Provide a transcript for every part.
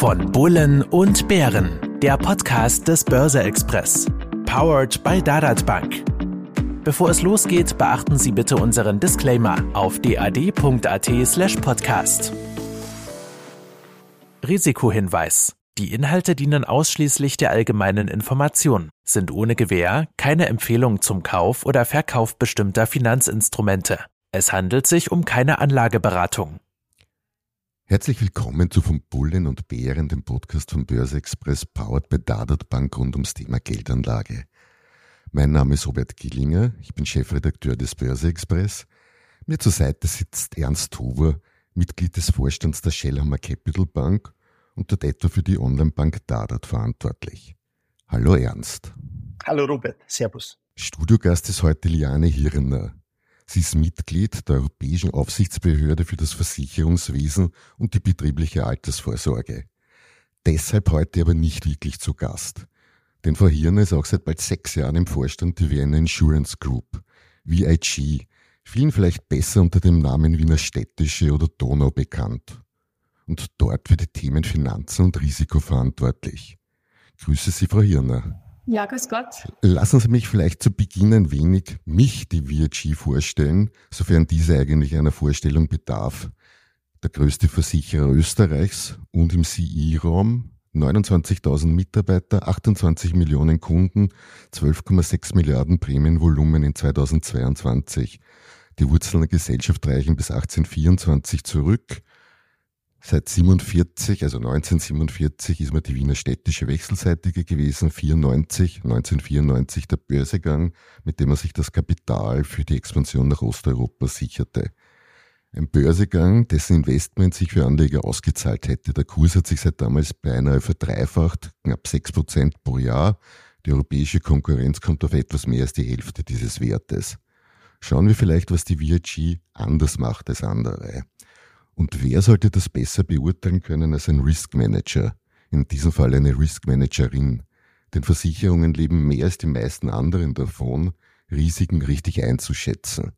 Von Bullen und Bären, der Podcast des Börse Express. Powered by Dadat Bank. Bevor es losgeht, beachten Sie bitte unseren Disclaimer auf dad.at/slash podcast. Risikohinweis. Die Inhalte dienen ausschließlich der allgemeinen Information, sind ohne Gewähr keine Empfehlung zum Kauf oder Verkauf bestimmter Finanzinstrumente. Es handelt sich um keine Anlageberatung. Herzlich willkommen zu Von Bullen und Bären, dem Podcast von Börse Express, powered by Dadat Bank rund ums Thema Geldanlage. Mein Name ist Robert Gillinger, ich bin Chefredakteur des Börse Express. Mir zur Seite sitzt Ernst Huber, Mitglied des Vorstands der Shellhammer Capital Bank und dort etwa für die Online-Bank Dadat verantwortlich. Hallo Ernst. Hallo Robert, Servus. Studiogast ist heute Liane Hirner. Sie ist Mitglied der Europäischen Aufsichtsbehörde für das Versicherungswesen und die betriebliche Altersvorsorge. Deshalb heute aber nicht wirklich zu Gast. Denn Frau Hirner ist auch seit bald sechs Jahren im Vorstand der Vienna Insurance Group, VIG, vielen vielleicht besser unter dem Namen Wiener Städtische oder Donau bekannt. Und dort für die Themen Finanzen und Risiko verantwortlich. Grüße Sie, Frau Hirner. Ja, grüß Gott. Lassen Sie mich vielleicht zu Beginn ein wenig mich, die VIG, vorstellen, sofern diese eigentlich einer Vorstellung bedarf. Der größte Versicherer Österreichs und im CI-Raum, 29.000 Mitarbeiter, 28 Millionen Kunden, 12,6 Milliarden Prämienvolumen in 2022. Die Wurzeln der Gesellschaft reichen bis 1824 zurück. Seit 47, also 1947, ist man die Wiener städtische Wechselseitige gewesen, 94, 1994 der Börsegang, mit dem man sich das Kapital für die Expansion nach Osteuropa sicherte. Ein Börsegang, dessen Investment sich für Anleger ausgezahlt hätte. Der Kurs hat sich seit damals beinahe verdreifacht, knapp 6 Prozent pro Jahr. Die europäische Konkurrenz kommt auf etwas mehr als die Hälfte dieses Wertes. Schauen wir vielleicht, was die VIG anders macht als andere. Und wer sollte das besser beurteilen können als ein Risk Manager? In diesem Fall eine Risk Managerin. Denn Versicherungen leben mehr als die meisten anderen davon, Risiken richtig einzuschätzen.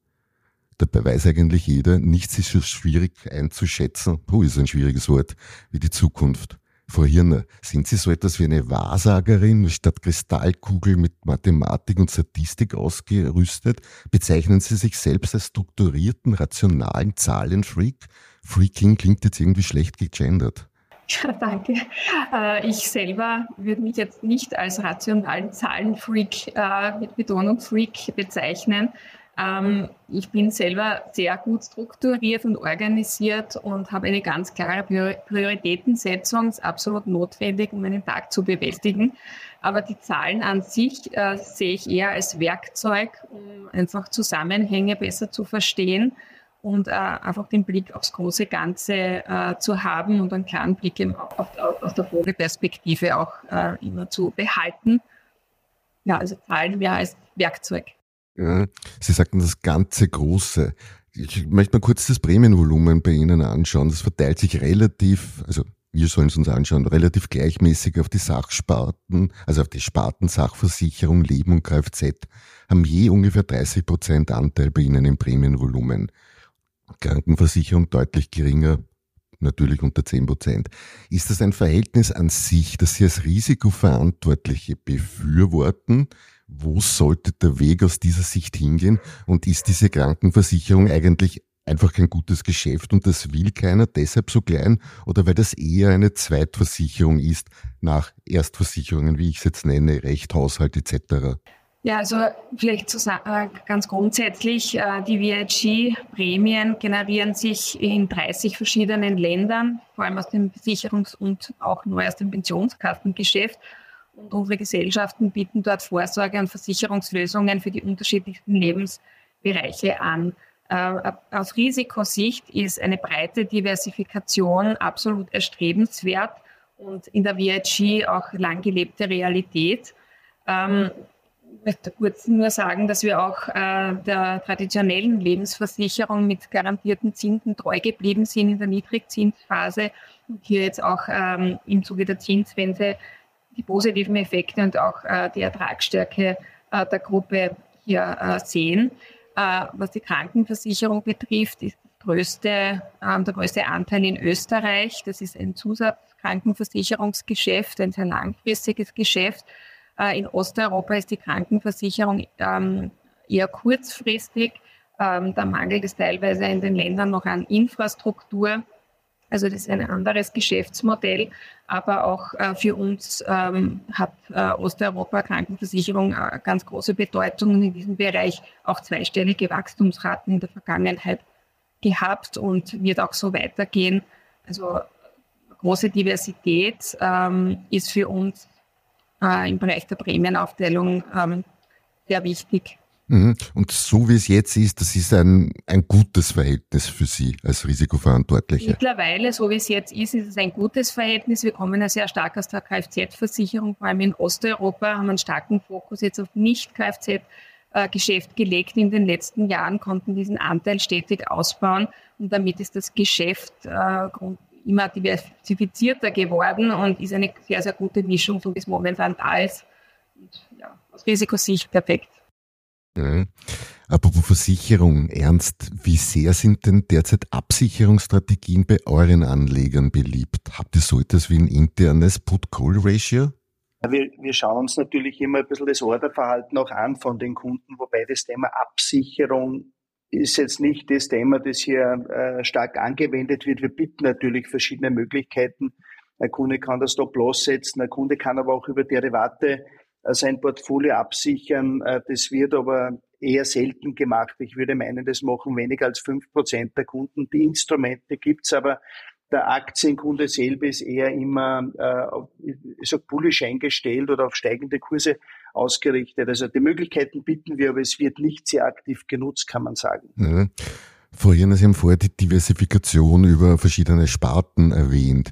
Dabei weiß eigentlich jeder, nichts ist so schwierig einzuschätzen, puh, ist ein schwieriges Wort, wie die Zukunft. Frau Hirner, sind Sie so etwas wie eine Wahrsagerin statt Kristallkugel mit Mathematik und Statistik ausgerüstet? Bezeichnen Sie sich selbst als strukturierten, rationalen Zahlenfreak? Freaking klingt jetzt irgendwie schlecht gegendert. Ja, danke. Äh, ich selber würde mich jetzt nicht als rationalen Zahlenfreak äh, mit Betonung Freak bezeichnen. Ähm, ich bin selber sehr gut strukturiert und organisiert und habe eine ganz klare Prioritätensetzung, ist absolut notwendig, um meinen Tag zu bewältigen. Aber die Zahlen an sich äh, sehe ich eher als Werkzeug, um einfach Zusammenhänge besser zu verstehen und äh, einfach den Blick aufs große Ganze äh, zu haben und einen klaren Blick auf, auf, aus der Vogelperspektive auch äh, immer zu behalten. Ja, also Zahlen mehr als Werkzeug. Ja, Sie sagten das ganze Große. Ich möchte mal kurz das Prämienvolumen bei Ihnen anschauen. Das verteilt sich relativ, also wir sollen es uns anschauen, relativ gleichmäßig auf die Sachsparten, also auf die Sparten Sachversicherung, Leben und Kfz, haben je ungefähr 30 Prozent Anteil bei Ihnen im Prämienvolumen. Krankenversicherung deutlich geringer, natürlich unter 10 Prozent. Ist das ein Verhältnis an sich, das Sie als Risikoverantwortliche befürworten? Wo sollte der Weg aus dieser Sicht hingehen? Und ist diese Krankenversicherung eigentlich einfach kein gutes Geschäft und das will keiner deshalb so klein oder weil das eher eine Zweitversicherung ist nach Erstversicherungen, wie ich es jetzt nenne, Recht, Haushalt etc.? Ja, also vielleicht äh, ganz grundsätzlich, äh, die VIG-Prämien generieren sich in 30 verschiedenen Ländern, vor allem aus dem Versicherungs- und auch neu aus dem Pensionskassengeschäft. Und unsere Gesellschaften bieten dort Vorsorge- und Versicherungslösungen für die unterschiedlichsten Lebensbereiche an. Äh, aus Risikosicht ist eine breite Diversifikation absolut erstrebenswert und in der VIG auch lang gelebte Realität. Ähm, ich möchte kurz nur sagen, dass wir auch äh, der traditionellen Lebensversicherung mit garantierten Zinsen treu geblieben sind in der Niedrigzinsphase und hier jetzt auch ähm, im Zuge der Zinswende die positiven Effekte und auch äh, die Ertragsstärke äh, der Gruppe hier äh, sehen. Äh, was die Krankenversicherung betrifft, ist größte, ähm, der größte Anteil in Österreich. Das ist ein Zusatzkrankenversicherungsgeschäft, ein sehr langfristiges Geschäft. Äh, in Osteuropa ist die Krankenversicherung ähm, eher kurzfristig. Ähm, da mangelt es teilweise in den Ländern noch an Infrastruktur. Also das ist ein anderes Geschäftsmodell, aber auch äh, für uns ähm, hat äh, Osteuropa Krankenversicherung äh, ganz große Bedeutung in diesem Bereich auch zweistellige Wachstumsraten in der Vergangenheit gehabt und wird auch so weitergehen. Also große Diversität ähm, ist für uns äh, im Bereich der Prämienaufteilung ähm, sehr wichtig. Mhm. Und so wie es jetzt ist, das ist ein, ein gutes Verhältnis für Sie als Risikoverantwortliche. Mittlerweile, so wie es jetzt ist, ist es ein gutes Verhältnis. Wir kommen ja sehr stark aus der Kfz-Versicherung, vor allem in Osteuropa haben einen starken Fokus jetzt auf Nicht-Kfz-Geschäft gelegt in den letzten Jahren, konnten diesen Anteil stetig ausbauen und damit ist das Geschäft äh, immer diversifizierter geworden und ist eine sehr, sehr gute Mischung, so wie es momentan da ist. Und ja, aus Risikosicht perfekt. Ja. Apropos Versicherung, Ernst, wie sehr sind denn derzeit Absicherungsstrategien bei euren Anlegern beliebt? Habt ihr so etwas wie ein internes Put-Call-Ratio? Wir, wir schauen uns natürlich immer ein bisschen das Orderverhalten auch an von den Kunden, wobei das Thema Absicherung ist jetzt nicht das Thema, das hier äh, stark angewendet wird. Wir bieten natürlich verschiedene Möglichkeiten. Ein Kunde kann das Stop-Loss setzen, ein Kunde kann aber auch über Derivate sein Portfolio absichern. Äh, das wird aber eher selten gemacht. Ich würde meinen, das machen weniger als fünf Prozent der Kunden. Die Instrumente gibt's, aber der Aktienkunde selber ist eher immer, äh, ich sag, bullish eingestellt oder auf steigende Kurse ausgerichtet. Also die Möglichkeiten bieten wir, aber es wird nicht sehr aktiv genutzt, kann man sagen. Ja. Vorhin, Sie haben vorher die Diversifikation über verschiedene Sparten erwähnt.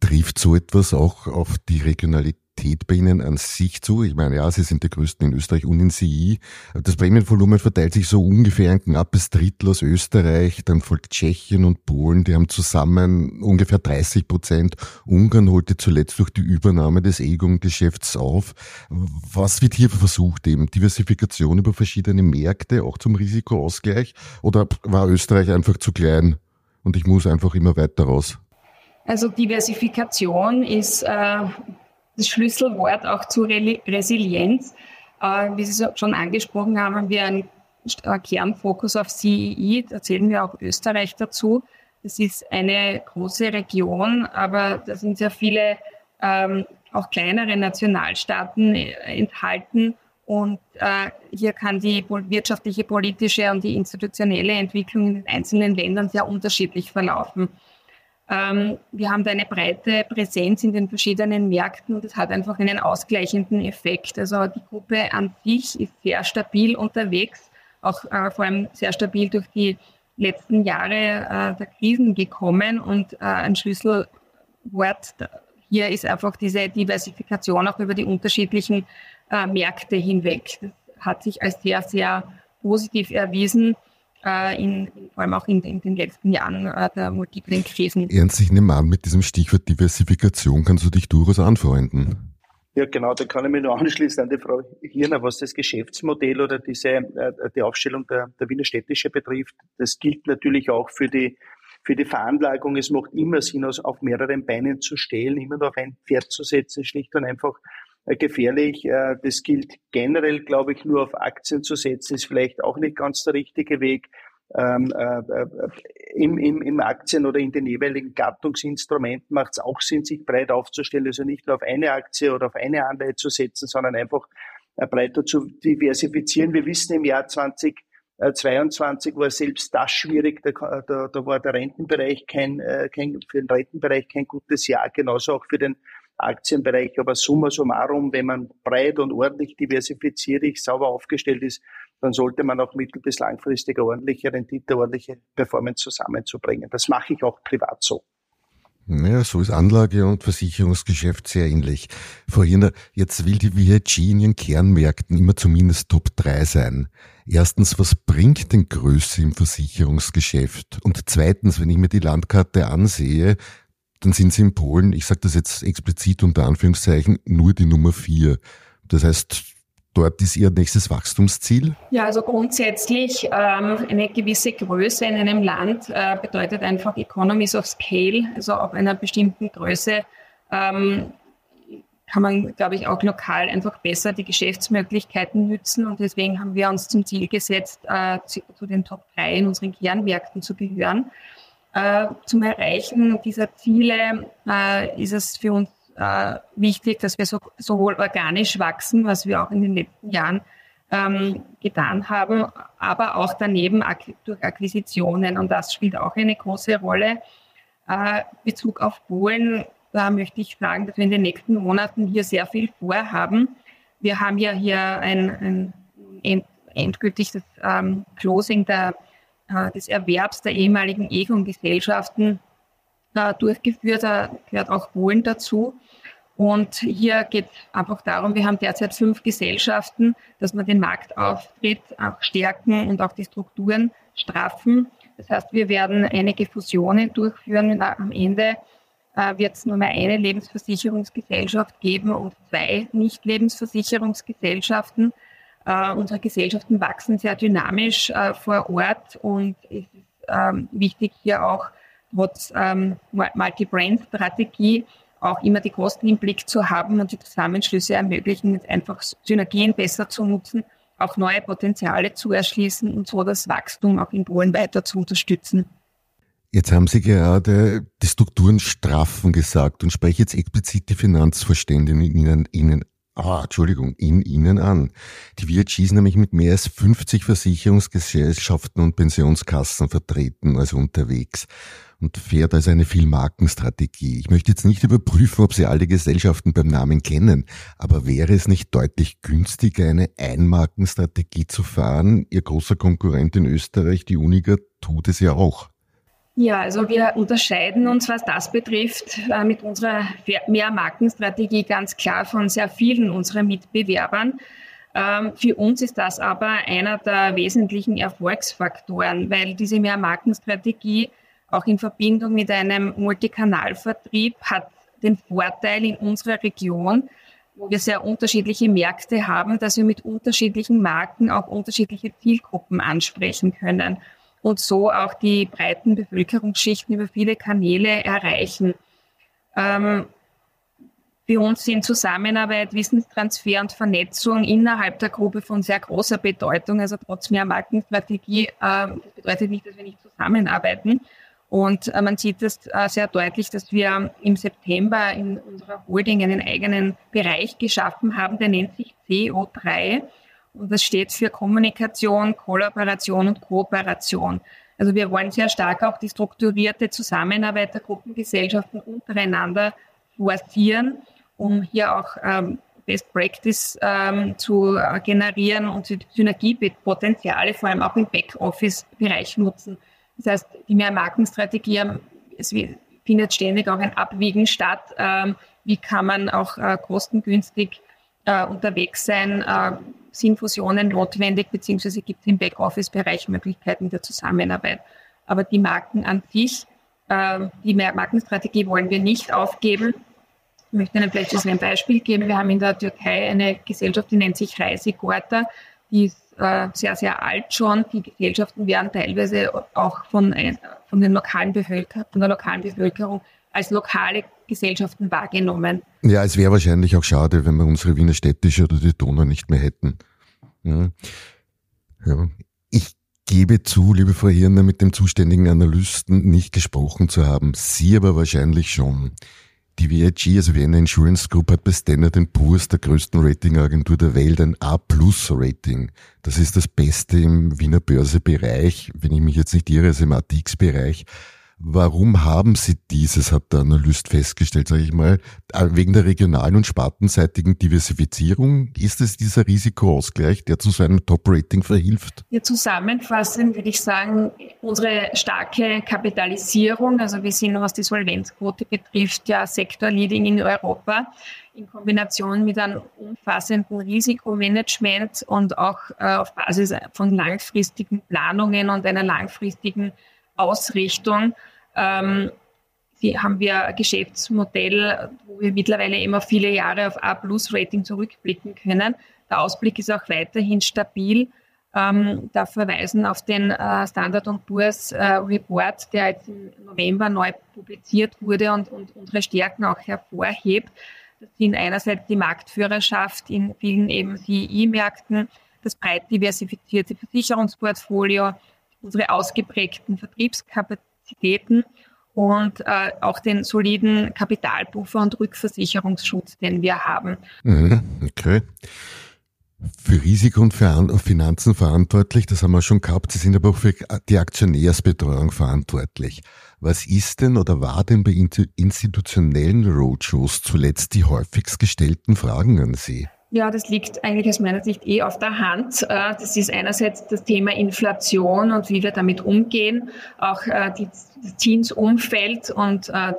Trifft so etwas auch auf die Regionalität Qualität bei Ihnen an sich zu? Ich meine, ja, Sie sind die größten in Österreich und in CI. Das Prämienvolumen verteilt sich so ungefähr ein knappes Drittel aus Österreich, dann folgt Tschechien und Polen, die haben zusammen ungefähr 30 Prozent. Ungarn holte zuletzt durch die Übernahme des Egon-Geschäfts auf. Was wird hier versucht eben? Diversifikation über verschiedene Märkte, auch zum Risikoausgleich? Oder war Österreich einfach zu klein und ich muss einfach immer weiter raus? Also Diversifikation ist äh, das Schlüsselwort auch zur Resilienz. Äh, wie Sie schon angesprochen haben, haben wir einen Kernfokus auf CEI, da zählen wir auch Österreich dazu. Das ist eine große Region, aber da sind sehr viele ähm, auch kleinere Nationalstaaten enthalten. Und äh, hier kann die wirtschaftliche, politische und die institutionelle Entwicklung in den einzelnen Ländern sehr unterschiedlich verlaufen. Ähm, wir haben da eine breite Präsenz in den verschiedenen Märkten und es hat einfach einen ausgleichenden Effekt. Also die Gruppe an sich ist sehr stabil unterwegs, auch äh, vor allem sehr stabil durch die letzten Jahre äh, der Krisen gekommen und äh, ein Schlüsselwort hier ist einfach diese Diversifikation auch über die unterschiedlichen äh, Märkte hinweg. Das hat sich als sehr, sehr positiv erwiesen äh, in, vor allem auch in, in den letzten Jahren äh, der multiplen Krisen. Ernst, ich nehme an, mit diesem Stichwort Diversifikation kannst du dich durchaus anfreunden. Ja, genau, da kann ich mich nur anschließen an die Frau Hirner, was das Geschäftsmodell oder diese, äh, die Aufstellung der, der Wiener Städtische betrifft. Das gilt natürlich auch für die, für die Veranlagung. Es macht immer Sinn, auf mehreren Beinen zu stehen, immer nur auf ein Pferd zu setzen, schlicht und einfach gefährlich. Äh, das gilt generell, glaube ich, nur auf Aktien zu setzen, ist vielleicht auch nicht ganz der richtige Weg. Ähm, äh, äh, im, im, im Aktien oder in den jeweiligen Gattungsinstrumenten macht es auch Sinn, sich breit aufzustellen, also nicht nur auf eine Aktie oder auf eine Anleihe zu setzen, sondern einfach äh, breiter zu diversifizieren. Wir wissen im Jahr 2022 war selbst das schwierig, da, da, da war der Rentenbereich kein, kein, für den Rentenbereich kein gutes Jahr, genauso auch für den Aktienbereich. Aber summa summarum, wenn man breit und ordentlich diversifiziert, sauber aufgestellt ist, dann sollte man auch mittel- bis langfristig ordentliche Rendite, ordentliche Performance zusammenzubringen. Das mache ich auch privat so. Ja, so ist Anlage- und Versicherungsgeschäft sehr ähnlich. Frau Hirner, jetzt will die VIG in ihren Kernmärkten immer zumindest Top 3 sein. Erstens, was bringt denn Größe im Versicherungsgeschäft? Und zweitens, wenn ich mir die Landkarte ansehe, dann sind sie in Polen, ich sage das jetzt explizit unter Anführungszeichen, nur die Nummer vier. Das heißt, dort ist Ihr nächstes Wachstumsziel? Ja, also grundsätzlich ähm, eine gewisse Größe in einem Land äh, bedeutet einfach Economies of Scale, also auf einer bestimmten Größe ähm, kann man, glaube ich, auch lokal einfach besser die Geschäftsmöglichkeiten nützen. Und deswegen haben wir uns zum Ziel gesetzt, äh, zu, zu, den Top 3 in unseren Kernmärkten zu gehören. Äh, zum Erreichen dieser Ziele äh, ist es für uns äh, wichtig, dass wir so, sowohl organisch wachsen, was wir auch in den letzten Jahren ähm, getan haben, aber auch daneben durch Akquisitionen. Und das spielt auch eine große Rolle. Äh, Bezug auf Polen da möchte ich sagen, dass wir in den nächsten Monaten hier sehr viel vorhaben. Wir haben ja hier ein, ein endgültiges ähm, Closing der, des Erwerbs der ehemaligen Egon-Gesellschaften äh, durchgeführt. Da gehört auch Polen dazu. Und hier geht einfach darum, wir haben derzeit fünf Gesellschaften, dass wir den Marktauftritt auch stärken und auch die Strukturen straffen. Das heißt, wir werden einige Fusionen durchführen am Ende äh, wird es nur mehr eine Lebensversicherungsgesellschaft geben und zwei Nicht-Lebensversicherungsgesellschaften. Äh, unsere Gesellschaften wachsen sehr dynamisch äh, vor Ort und es ist ähm, wichtig hier auch trotz ähm, Multi-Brand-Strategie auch immer die Kosten im Blick zu haben und die Zusammenschlüsse ermöglichen, einfach Synergien besser zu nutzen, auch neue Potenziale zu erschließen und so das Wachstum auch in Polen weiter zu unterstützen. Jetzt haben Sie gerade die Strukturen straffen gesagt und spreche jetzt explizit die Finanzvorstände in Ihnen, Ihnen ah, Entschuldigung, in Ihnen an. Die VIG ist nämlich mit mehr als 50 Versicherungsgesellschaften und Pensionskassen vertreten, also unterwegs und fährt also eine Vielmarkenstrategie. Ich möchte jetzt nicht überprüfen, ob Sie alle Gesellschaften beim Namen kennen, aber wäre es nicht deutlich günstiger, eine Einmarkenstrategie zu fahren? Ihr großer Konkurrent in Österreich, die Uniger, tut es ja auch. Ja, also wir unterscheiden uns, was das betrifft, äh, mit unserer Mehrmarkenstrategie ganz klar von sehr vielen unserer Mitbewerbern. Ähm, für uns ist das aber einer der wesentlichen Erfolgsfaktoren, weil diese Mehrmarkenstrategie auch in Verbindung mit einem Multikanalvertrieb hat den Vorteil in unserer Region, wo wir sehr unterschiedliche Märkte haben, dass wir mit unterschiedlichen Marken auch unterschiedliche Zielgruppen ansprechen können und so auch die breiten Bevölkerungsschichten über viele Kanäle erreichen. Ähm, für uns sind Zusammenarbeit, Wissenstransfer und Vernetzung innerhalb der Gruppe von sehr großer Bedeutung. Also trotz mehr Markenstrategie, äh, das bedeutet nicht, dass wir nicht zusammenarbeiten. Und äh, man sieht das äh, sehr deutlich, dass wir im September in unserer Holding einen eigenen Bereich geschaffen haben, der nennt sich CO3. Und das steht für Kommunikation, Kollaboration und Kooperation. Also wir wollen sehr stark auch die strukturierte Zusammenarbeit der Gruppengesellschaften untereinander forcieren, um hier auch ähm, Best Practice ähm, zu generieren und Synergiepotenziale vor allem auch im Backoffice-Bereich nutzen. Das heißt, die Mehrmarkenstrategie, ähm, es findet ständig auch ein Abwägen statt. Ähm, wie kann man auch äh, kostengünstig äh, unterwegs sein? Äh, sind Fusionen notwendig, beziehungsweise gibt es im Backoffice-Bereich Möglichkeiten der Zusammenarbeit. Aber die Marken an sich, äh, die Markenstrategie wollen wir nicht aufgeben. Ich möchte Ihnen vielleicht ein Beispiel geben. Wir haben in der Türkei eine Gesellschaft, die nennt sich Reisigorta. Die ist äh, sehr, sehr alt schon. Die Gesellschaften werden teilweise auch von, äh, von, den lokalen von der lokalen Bevölkerung als lokale Gesellschaften wahrgenommen. Ja, es wäre wahrscheinlich auch schade, wenn wir unsere Wiener Städtische oder die Donau nicht mehr hätten. Ja. ja. Ich gebe zu, liebe Frau Hirner, mit dem zuständigen Analysten nicht gesprochen zu haben. Sie aber wahrscheinlich schon. Die VIG, also Vienna Insurance Group, hat bei Standard Poor's, der größten Ratingagentur der Welt, ein A-Plus-Rating. Das ist das Beste im Wiener Börsebereich, wenn ich mich jetzt nicht irre, also im ATX-Bereich. Warum haben Sie dieses, hat der Analyst festgestellt, sage ich mal, äh, wegen der regionalen und spartenseitigen Diversifizierung? Ist es dieser Risikoausgleich, der zu so einem Top-Rating verhilft? Ja, zusammenfassend würde ich sagen, unsere starke Kapitalisierung, also wir sind, was die Solvenzquote betrifft, ja Sektor-Leading in Europa in Kombination mit einem umfassenden Risikomanagement und auch äh, auf Basis von langfristigen Planungen und einer langfristigen Ausrichtung ähm, die haben wir ein Geschäftsmodell, wo wir mittlerweile immer viele Jahre auf A-Plus-Rating zurückblicken können. Der Ausblick ist auch weiterhin stabil. Ähm, da verweisen auf den äh, Standard Poor's äh, Report, der jetzt im November neu publiziert wurde und, und unsere Stärken auch hervorhebt. Das sind einerseits die Marktführerschaft in vielen eben CI-Märkten, das breit diversifizierte Versicherungsportfolio, unsere ausgeprägten Vertriebskapazitäten und äh, auch den soliden Kapitalpuffer und Rückversicherungsschutz, den wir haben. Mhm, okay für Risiko und für Finanzen verantwortlich, das haben wir schon gehabt. Sie sind aber auch für die Aktionärsbetreuung verantwortlich. Was ist denn oder war denn bei institutionellen Roadshows zuletzt die häufigst gestellten Fragen an Sie? Ja, das liegt eigentlich aus meiner Sicht eh auf der Hand. Äh, das ist einerseits das Thema Inflation und wie wir damit umgehen, auch äh, das Zinsumfeld und äh,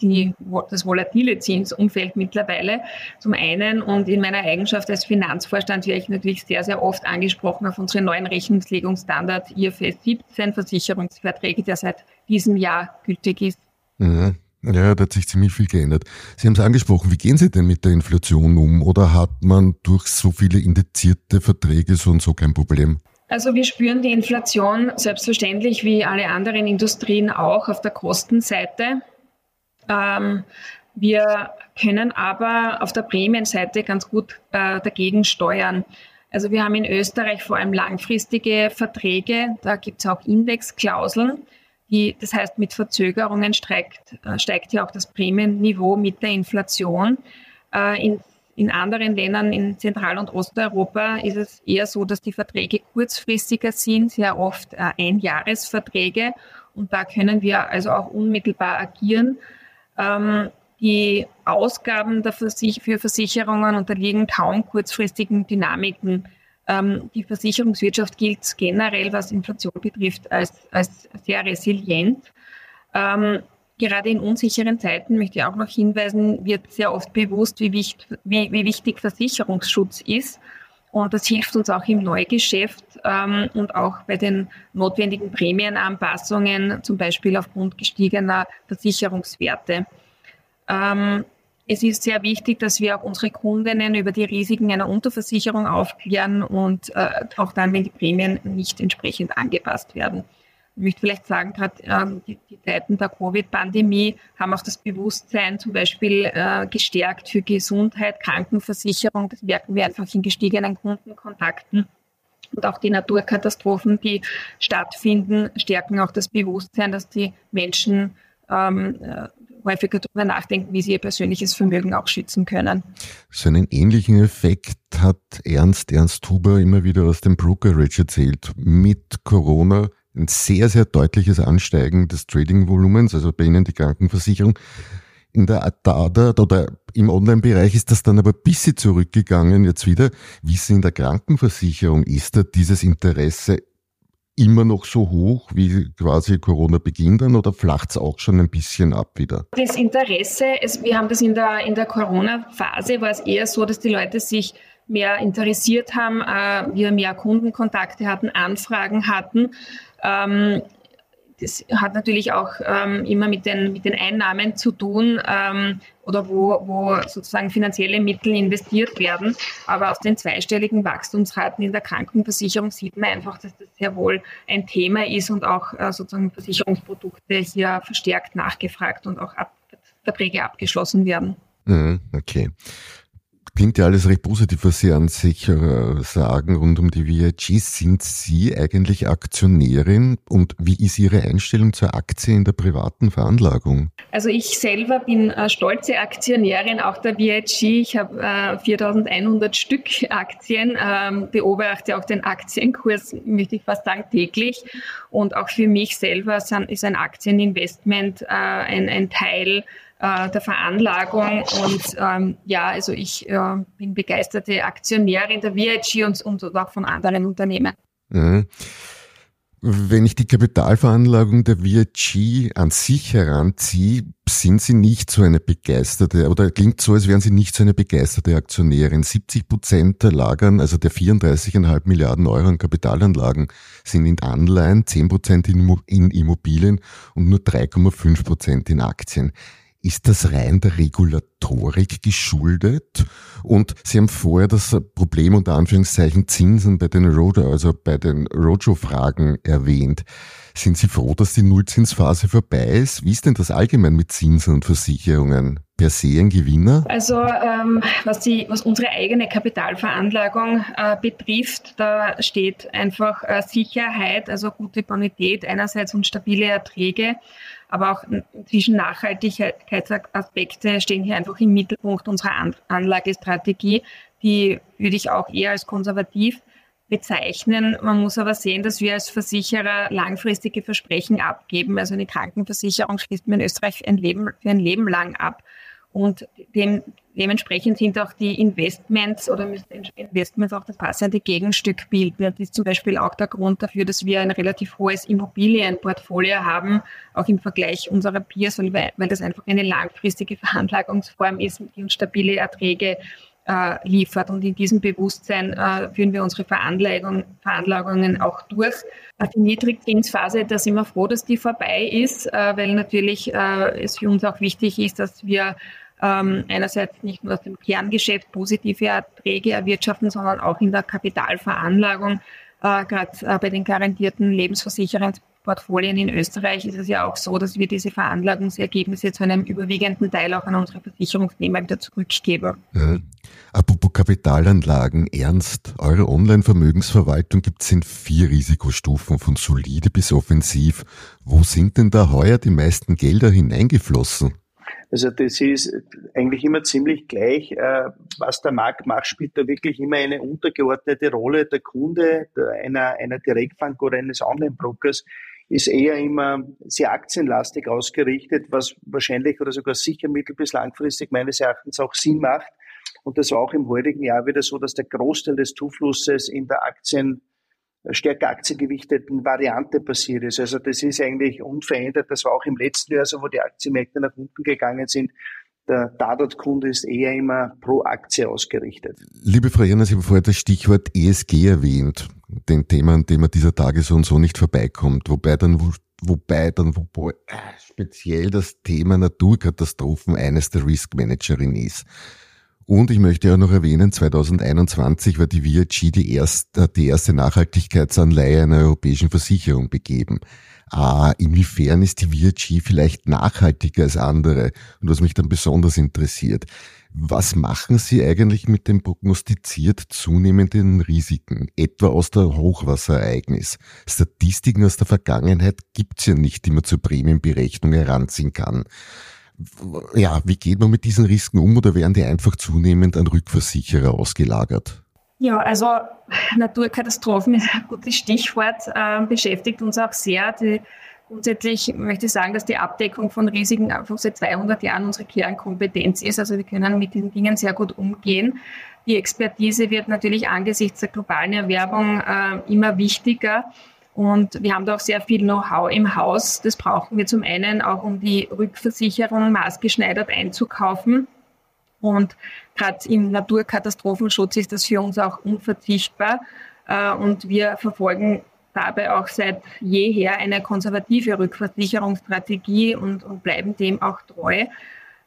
die, das volatile Zinsumfeld mittlerweile zum einen und in meiner Eigenschaft als Finanzvorstand werde ich natürlich sehr, sehr oft angesprochen auf unseren neuen Rechnungslegungsstandard IFS 17 Versicherungsverträge, der seit diesem Jahr gültig ist. Mhm. Ja, da hat sich ziemlich viel geändert. Sie haben es angesprochen, wie gehen Sie denn mit der Inflation um oder hat man durch so viele indizierte Verträge so und so kein Problem? Also wir spüren die Inflation selbstverständlich wie alle anderen Industrien auch auf der Kostenseite. Ähm, wir können aber auf der Prämienseite ganz gut äh, dagegen steuern. Also wir haben in Österreich vor allem langfristige Verträge, da gibt es auch Indexklauseln. Die, das heißt, mit Verzögerungen steigt, äh, steigt ja auch das Prämienniveau mit der Inflation. Äh, in, in anderen Ländern in Zentral- und Osteuropa ist es eher so, dass die Verträge kurzfristiger sind, sehr oft äh, Einjahresverträge. Und da können wir also auch unmittelbar agieren. Ähm, die Ausgaben für Versicherungen unterliegen kaum kurzfristigen Dynamiken. Ähm, die Versicherungswirtschaft gilt generell, was Inflation betrifft, als, als sehr resilient. Ähm, gerade in unsicheren Zeiten möchte ich auch noch hinweisen, wird sehr oft bewusst, wie, wichtig, wie, wie wichtig Versicherungsschutz ist. Und das hilft uns auch im Neugeschäft ähm, und auch bei den notwendigen Prämienanpassungen, zum Beispiel aufgrund gestiegener Versicherungswerte. Ähm, es ist sehr wichtig, dass wir auch unsere Kundinnen über die Risiken einer Unterversicherung aufklären und äh, auch dann, wenn die Prämien nicht entsprechend angepasst werden. Ich möchte vielleicht sagen, gerade ähm, die, die, Zeiten der Covid-Pandemie haben auch das Bewusstsein zum Beispiel äh, gestärkt für Gesundheit, Krankenversicherung. Das merken wir einfach in gestiegenen Kundenkontakten. Und auch die Naturkatastrophen, die stattfinden, stärken auch das Bewusstsein, dass die Menschen ähm, äh, häufiger darüber nachdenken, wie sie ihr persönliches Vermögen auch schützen können. So einen ähnlichen Effekt hat Ernst, Ernst Huber immer wieder aus dem Brokerage erzählt. Mit Corona ein sehr, sehr deutliches Ansteigen des Trading-Volumens, also bei Ihnen die Krankenversicherung. In der ADA oder im Online-Bereich ist das dann aber ein bisschen zurückgegangen jetzt wieder. Wie es in der Krankenversicherung ist, da dieses Interesse immer noch so hoch wie quasi Corona beginnt dann oder flacht es auch schon ein bisschen ab wieder? Das Interesse, es, wir haben das in der, in der Corona-Phase, war es eher so, dass die Leute sich mehr interessiert haben, äh, wir mehr Kundenkontakte hatten, Anfragen hatten. Ähm, das hat natürlich auch ähm, immer mit den, mit den Einnahmen zu tun ähm, oder wo, wo sozusagen finanzielle Mittel investiert werden. Aber aus den zweistelligen Wachstumsraten in der Krankenversicherung sieht man einfach, dass das sehr wohl ein Thema ist und auch äh, sozusagen Versicherungsprodukte hier verstärkt nachgefragt und auch Verträge abgeschlossen werden. Mhm, okay. Klingt ja alles recht positiv, was Sie an sich äh, sagen rund um die VIG. Sind Sie eigentlich Aktionärin und wie ist Ihre Einstellung zur Aktie in der privaten Veranlagung? Also ich selber bin äh, stolze Aktionärin auch der VIG. Ich habe äh, 4100 Stück Aktien, ähm, beobachte auch den Aktienkurs, möchte ich fast sagen, täglich. Und auch für mich selber ist ein Aktieninvestment äh, ein, ein Teil äh, der Veranlagung. Und ähm, ja, also ich äh, bin begeisterte Aktionärin der VIG und, und auch von anderen Unternehmen. Mhm. Wenn ich die Kapitalveranlagung der VIG an sich heranziehe, sind Sie nicht so eine begeisterte, oder klingt so, als wären Sie nicht so eine begeisterte Aktionärin. 70 Prozent der Lagern, also der 34,5 Milliarden Euro an Kapitalanlagen, sind in Anleihen, 10 Prozent in Immobilien und nur 3,5 Prozent in Aktien. Ist das rein der Regulatorik geschuldet? Und Sie haben vorher das Problem unter Anführungszeichen Zinsen bei den Roader, also bei den Roadshow-Fragen erwähnt. Sind Sie froh, dass die Nullzinsphase vorbei ist? Wie ist denn das allgemein mit Zinsen und Versicherungen? Per se ein Gewinner? Also ähm, was, die, was unsere eigene Kapitalveranlagung äh, betrifft, da steht einfach äh, Sicherheit, also gute Bonität einerseits und stabile Erträge, aber auch zwischen Nachhaltigkeitsaspekte stehen hier einfach im Mittelpunkt unserer An Anlagestrategie. Die würde ich auch eher als konservativ bezeichnen. Man muss aber sehen, dass wir als Versicherer langfristige Versprechen abgeben. Also eine Krankenversicherung schließt man in Österreich ein Leben, für ein Leben lang ab. Und dem, dementsprechend sind auch die Investments oder Investments auch das passende Gegenstück bilden. Das ist zum Beispiel auch der Grund dafür, dass wir ein relativ hohes Immobilienportfolio haben, auch im Vergleich unserer Peers, weil, das einfach eine langfristige Veranlagungsform ist, die uns stabile Erträge äh, liefert. Und in diesem Bewusstsein äh, führen wir unsere Veranlagung, Veranlagungen auch durch. Die Niedrigzinsphase, da sind wir froh, dass die vorbei ist, äh, weil natürlich äh, es für uns auch wichtig ist, dass wir ähm, einerseits nicht nur aus dem Kerngeschäft positive Erträge erwirtschaften, sondern auch in der Kapitalveranlagung. Äh, Gerade äh, bei den garantierten Lebensversicherern Portfolien in Österreich ist es ja auch so, dass wir diese Veranlagungsergebnisse zu einem überwiegenden Teil auch an unsere Versicherungsnehmer wieder zurückgeben. Ja. Apropos Kapitalanlagen, Ernst, eure Online-Vermögensverwaltung gibt es in vier Risikostufen von solide bis offensiv. Wo sind denn da heuer die meisten Gelder hineingeflossen? Also das ist eigentlich immer ziemlich gleich. Äh, was der Markt macht, spielt da wirklich immer eine untergeordnete Rolle. Der Kunde einer, einer Direktbank oder eines Online-Brokers ist eher immer sehr aktienlastig ausgerichtet, was wahrscheinlich oder sogar sicher mittel- bis langfristig meines Erachtens auch Sinn macht. Und das war auch im heutigen Jahr wieder so, dass der Großteil des Zuflusses in der Aktien stärker aktiengewichteten Variante passiert ist. Also das ist eigentlich unverändert. Das war auch im letzten Jahr so, wo die Aktienmärkte nach unten gegangen sind. Der Dadat-Kunde ist eher immer pro Aktie ausgerichtet. Liebe Frau Jana, Sie haben vorher das Stichwort ESG erwähnt. Den Thema, an dem man dieser Tage so und so nicht vorbeikommt. Wobei dann, wobei dann, wobei, äh, speziell das Thema Naturkatastrophen eines der Risk Managerin ist. Und ich möchte auch noch erwähnen, 2021 war die VIG die erste, die erste Nachhaltigkeitsanleihe einer europäischen Versicherung begeben. Ah, inwiefern ist die VIG vielleicht nachhaltiger als andere? Und was mich dann besonders interessiert, was machen Sie eigentlich mit dem prognostiziert zunehmenden Risiken, etwa aus der Hochwasserereignis? Statistiken aus der Vergangenheit gibt's ja nicht, die man zur Prämienberechnung heranziehen kann ja, wie geht man mit diesen Risiken um oder werden die einfach zunehmend an Rückversicherer ausgelagert? Ja, also Naturkatastrophen ist ein gutes Stichwort, äh, beschäftigt uns auch sehr. Die, grundsätzlich möchte ich sagen, dass die Abdeckung von Risiken einfach seit 200 Jahren unsere Kernkompetenz ist. Also wir können mit diesen Dingen sehr gut umgehen. Die Expertise wird natürlich angesichts der globalen Erwerbung äh, immer wichtiger. Und wir haben da auch sehr viel Know-how im Haus. Das brauchen wir zum einen auch, um die Rückversicherung maßgeschneidert einzukaufen. Und gerade im Naturkatastrophenschutz ist das für uns auch unverzichtbar. Äh, und wir verfolgen dabei auch seit jeher eine konservative Rückversicherungsstrategie und, und bleiben dem auch treu.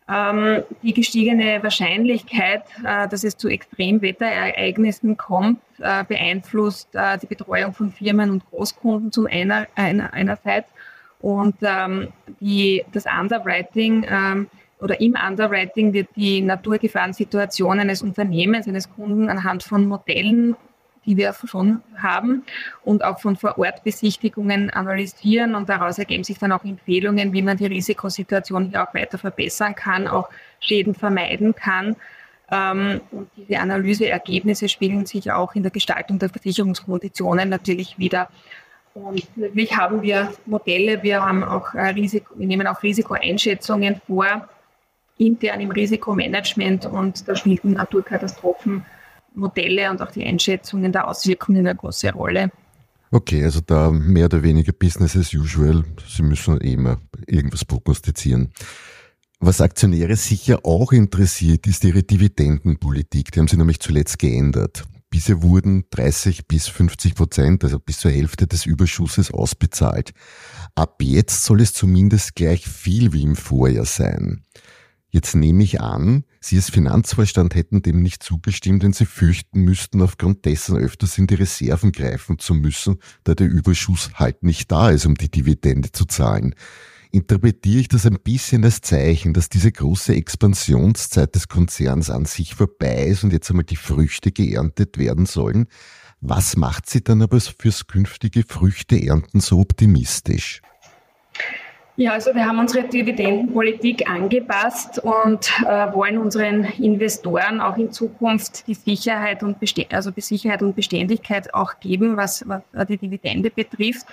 Ähm, die gestiegene Wahrscheinlichkeit, äh, dass es zu Extremwetterereignissen kommt, äh, beeinflusst äh, die Betreuung von Firmen und Großkunden zum einer, einer, einerseits und ähm, die, das Underwriting ähm, oder im Underwriting wird die Naturgefahrensituation eines Unternehmens, eines Kunden anhand von Modellen die wir schon haben und auch von Vorortbesichtigungen analysieren und daraus ergeben sich dann auch Empfehlungen, wie man die Risikosituation hier auch weiter verbessern kann, auch Schäden vermeiden kann. Ähm, und diese Analyseergebnisse spiegeln sich auch in der Gestaltung der Versicherungskonditionen natürlich wieder. Und natürlich haben wir Modelle, wir haben auch äh, Risiko, wir nehmen auch Risikoeinschätzungen vor, intern im Risikomanagement und da spielten Naturkatastrophen Modelle und auch die Einschätzungen der Auswirkungen eine große Rolle. Okay, also da mehr oder weniger Business as usual. Sie müssen eh immer irgendwas prognostizieren. Was Aktionäre sicher auch interessiert, ist ihre Dividendenpolitik. Die haben sie nämlich zuletzt geändert. Bisher wurden 30 bis 50 Prozent, also bis zur Hälfte des Überschusses ausbezahlt. Ab jetzt soll es zumindest gleich viel wie im Vorjahr sein. Jetzt nehme ich an, Sie als Finanzvorstand hätten dem nicht zugestimmt, denn Sie fürchten müssten aufgrund dessen öfters in die Reserven greifen zu müssen, da der Überschuss halt nicht da ist, um die Dividende zu zahlen interpretiere ich das ein bisschen als Zeichen, dass diese große Expansionszeit des Konzerns an sich vorbei ist und jetzt einmal die Früchte geerntet werden sollen. Was macht Sie dann aber fürs künftige Früchteernten so optimistisch? Ja, also wir haben unsere Dividendenpolitik angepasst und äh, wollen unseren Investoren auch in Zukunft die Sicherheit und also die Sicherheit und Beständigkeit auch geben, was, was die Dividende betrifft.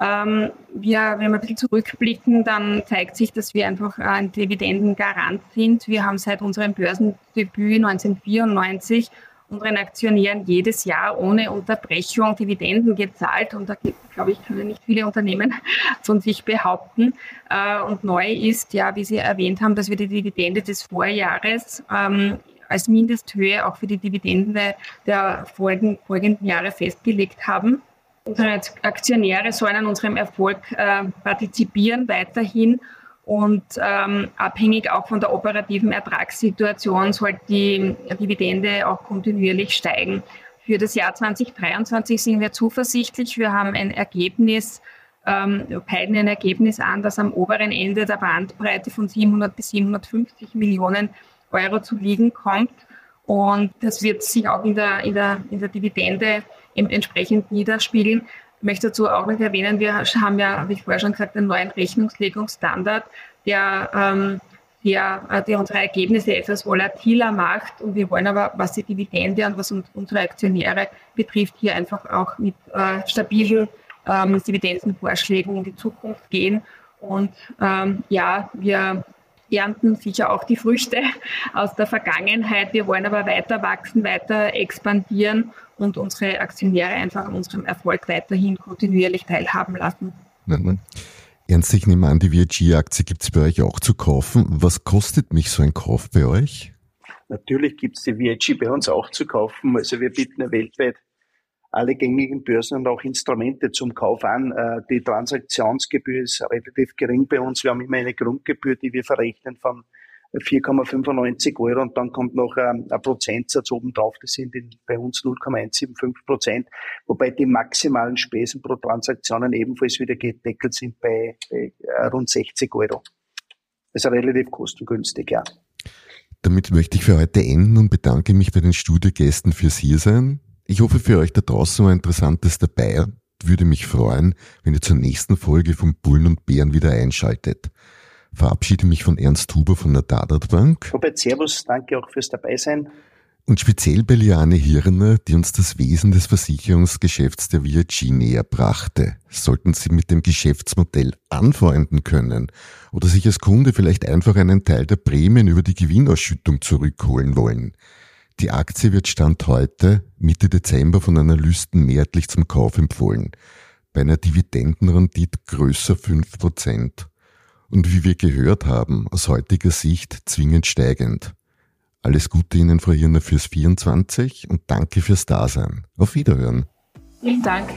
Ähm, wir, wenn wir ein bisschen zurückblicken, dann zeigt sich, dass wir einfach ein Dividendengarant sind. Wir haben seit unserem Börsendebüt 1994 unseren Aktionären jedes Jahr ohne Unterbrechung Dividenden gezahlt. Und da, glaube ich, können nicht viele Unternehmen von sich behaupten. Äh, und neu ist, ja, wie Sie erwähnt haben, dass wir die Dividende des Vorjahres ähm, als Mindesthöhe auch für die Dividende der folgenden Jahre festgelegt haben. Unsere Aktionäre sollen an unserem Erfolg äh, partizipieren weiterhin und ähm, abhängig auch von der operativen Ertragssituation soll die Dividende auch kontinuierlich steigen. Für das Jahr 2023 sind wir zuversichtlich. Wir haben ein Ergebnis, ähm, peilen ein Ergebnis an, das am oberen Ende der Bandbreite von 700 bis 750 Millionen Euro zu liegen kommt. Und das wird sich auch in der, in der, in der Dividende entsprechend niederspiegeln. Ich möchte dazu auch noch erwähnen, wir haben ja, wie ich vorher schon gesagt, einen neuen Rechnungslegungsstandard, der, ähm, der, äh, der unsere Ergebnisse etwas volatiler macht. Und wir wollen aber, was die Dividende und was unsere Aktionäre betrifft, hier einfach auch mit äh, stabilen ähm, Dividendenvorschlägen in die Zukunft gehen. Und ähm, ja, wir ernten sicher auch die Früchte aus der Vergangenheit. Wir wollen aber weiter wachsen, weiter expandieren und unsere Aktionäre einfach an unserem Erfolg weiterhin kontinuierlich teilhaben lassen. Ernst, ich nehme an, die VG-Aktie gibt es bei euch auch zu kaufen. Was kostet mich so ein Kauf bei euch? Natürlich gibt es die VG bei uns auch zu kaufen. Also wir bieten ja weltweit alle gängigen Börsen und auch Instrumente zum Kauf an. Äh, die Transaktionsgebühr ist relativ gering bei uns. Wir haben immer eine Grundgebühr, die wir verrechnen von 4,95 Euro und dann kommt noch ein, ein Prozentsatz oben drauf. Das sind in, bei uns 0,175 Prozent, wobei die maximalen Spesen pro Transaktionen ebenfalls wieder gedeckelt sind bei, bei äh, rund 60 Euro. Also relativ kostengünstig, ja. Damit möchte ich für heute enden und bedanke mich bei den Studiogästen fürs Hiersein. Ich hoffe für euch da draußen war Interessantes dabei. Würde mich freuen, wenn ihr zur nächsten Folge von Bullen und Bären wieder einschaltet. Verabschiede mich von Ernst Huber von der Dadat Bank. Robert, Servus, danke auch fürs Dabeisein. Und speziell bei Liane Hirner, die uns das Wesen des Versicherungsgeschäfts der VIG näher brachte. Sollten Sie mit dem Geschäftsmodell anfreunden können oder sich als Kunde vielleicht einfach einen Teil der Prämien über die Gewinnausschüttung zurückholen wollen, die Aktie wird Stand heute, Mitte Dezember, von Analysten mehrheitlich zum Kauf empfohlen. Bei einer Dividendenrendite größer 5%. Und wie wir gehört haben, aus heutiger Sicht zwingend steigend. Alles Gute Ihnen, Frau Hirner, fürs 24 und danke fürs Dasein. Auf Wiederhören. Vielen Dank.